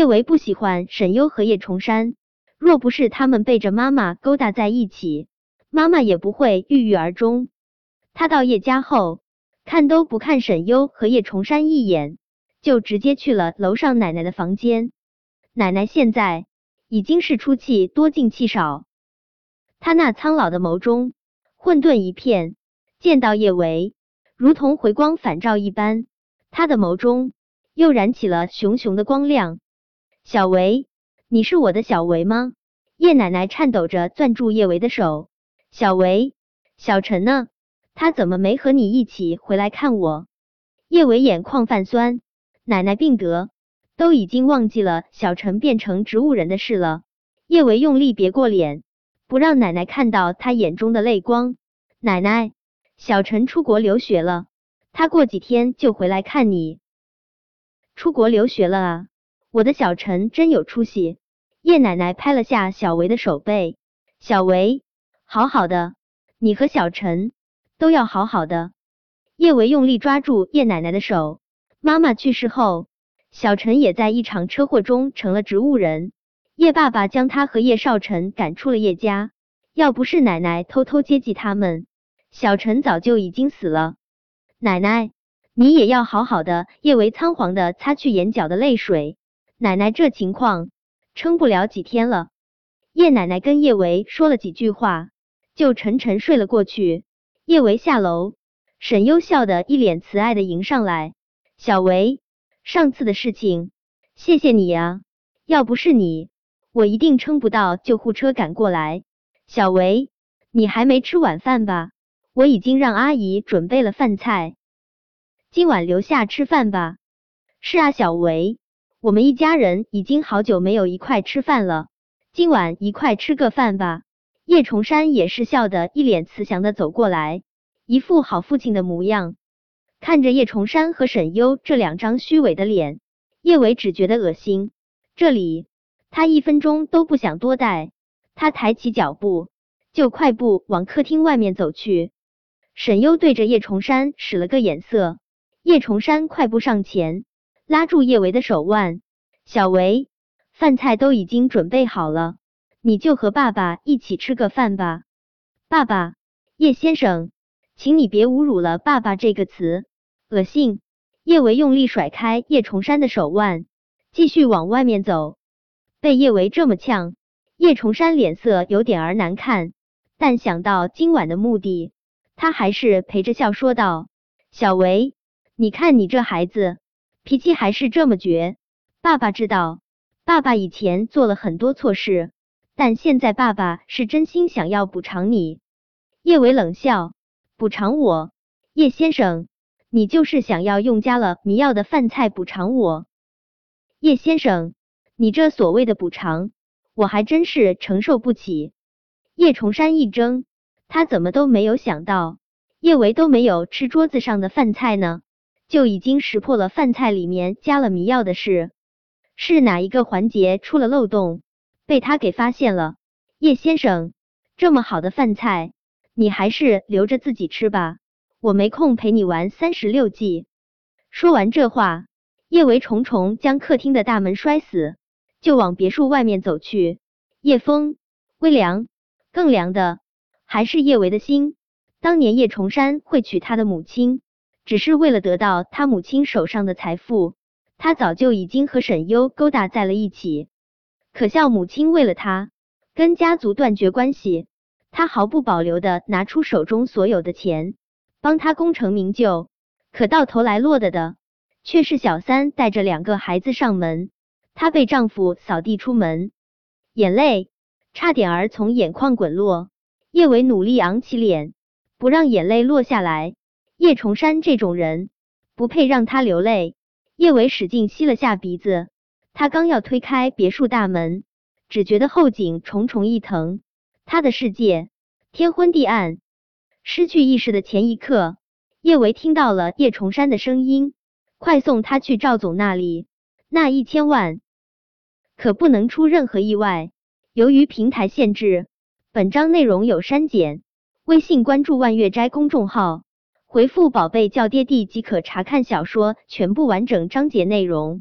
叶维不喜欢沈优和叶崇山，若不是他们背着妈妈勾搭在一起，妈妈也不会郁郁而终。他到叶家后，看都不看沈优和叶崇山一眼，就直接去了楼上奶奶的房间。奶奶现在已经是出气多进气少，她那苍老的眸中混沌一片，见到叶维，如同回光返照一般，她的眸中又燃起了熊熊的光亮。小维，你是我的小维吗？叶奶奶颤抖着攥住叶维的手。小维，小陈呢？他怎么没和你一起回来看我？叶维眼眶泛酸，奶奶病得，都已经忘记了小陈变成植物人的事了。叶维用力别过脸，不让奶奶看到他眼中的泪光。奶奶，小陈出国留学了，他过几天就回来看你。出国留学了啊？我的小陈真有出息！叶奶奶拍了下小维的手背，小维，好好的，你和小陈都要好好的。叶维用力抓住叶奶奶的手。妈妈去世后，小陈也在一场车祸中成了植物人。叶爸爸将他和叶少晨赶出了叶家，要不是奶奶偷偷接济他们，小陈早就已经死了。奶奶，你也要好好的。叶维仓皇的擦去眼角的泪水。奶奶这情况撑不了几天了。叶奶奶跟叶维说了几句话，就沉沉睡了过去。叶维下楼，沈优笑的一脸慈爱的迎上来：“小维，上次的事情，谢谢你啊，要不是你，我一定撑不到救护车赶过来。”小维，你还没吃晚饭吧？我已经让阿姨准备了饭菜，今晚留下吃饭吧。是啊，小维。我们一家人已经好久没有一块吃饭了，今晚一块吃个饭吧。叶崇山也是笑得一脸慈祥的走过来，一副好父亲的模样。看着叶崇山和沈优这两张虚伪的脸，叶伟只觉得恶心。这里他一分钟都不想多待，他抬起脚步就快步往客厅外面走去。沈优对着叶崇山使了个眼色，叶崇山快步上前。拉住叶维的手腕，小维，饭菜都已经准备好了，你就和爸爸一起吃个饭吧。爸爸，叶先生，请你别侮辱了“爸爸”这个词，恶心。叶维用力甩开叶崇山的手腕，继续往外面走。被叶维这么呛，叶崇山脸色有点儿难看，但想到今晚的目的，他还是陪着笑说道：“小维，你看你这孩子。”脾气还是这么倔。爸爸知道，爸爸以前做了很多错事，但现在爸爸是真心想要补偿你。叶伟冷笑：“补偿我？叶先生，你就是想要用加了迷药的饭菜补偿我？叶先生，你这所谓的补偿，我还真是承受不起。”叶崇山一怔，他怎么都没有想到，叶维都没有吃桌子上的饭菜呢。就已经识破了饭菜里面加了迷药的事，是哪一个环节出了漏洞，被他给发现了？叶先生，这么好的饭菜，你还是留着自己吃吧，我没空陪你玩三十六计。说完这话，叶维重重将客厅的大门摔死，就往别墅外面走去。夜风微凉，更凉的还是叶维的心。当年叶崇山会娶他的母亲。只是为了得到他母亲手上的财富，他早就已经和沈优勾搭在了一起。可笑母亲为了他跟家族断绝关系，他毫不保留的拿出手中所有的钱帮他功成名就，可到头来落得的却是小三带着两个孩子上门，她被丈夫扫地出门，眼泪差点儿从眼眶滚落。叶伟努力昂起脸，不让眼泪落下来。叶崇山这种人不配让他流泪。叶伟使劲吸了下鼻子，他刚要推开别墅大门，只觉得后颈重重一疼，他的世界天昏地暗。失去意识的前一刻，叶维听到了叶崇山的声音：“快送他去赵总那里，那一千万可不能出任何意外。”由于平台限制，本章内容有删减。微信关注万月斋公众号。回复“宝贝叫爹地”即可查看小说全部完整章节内容。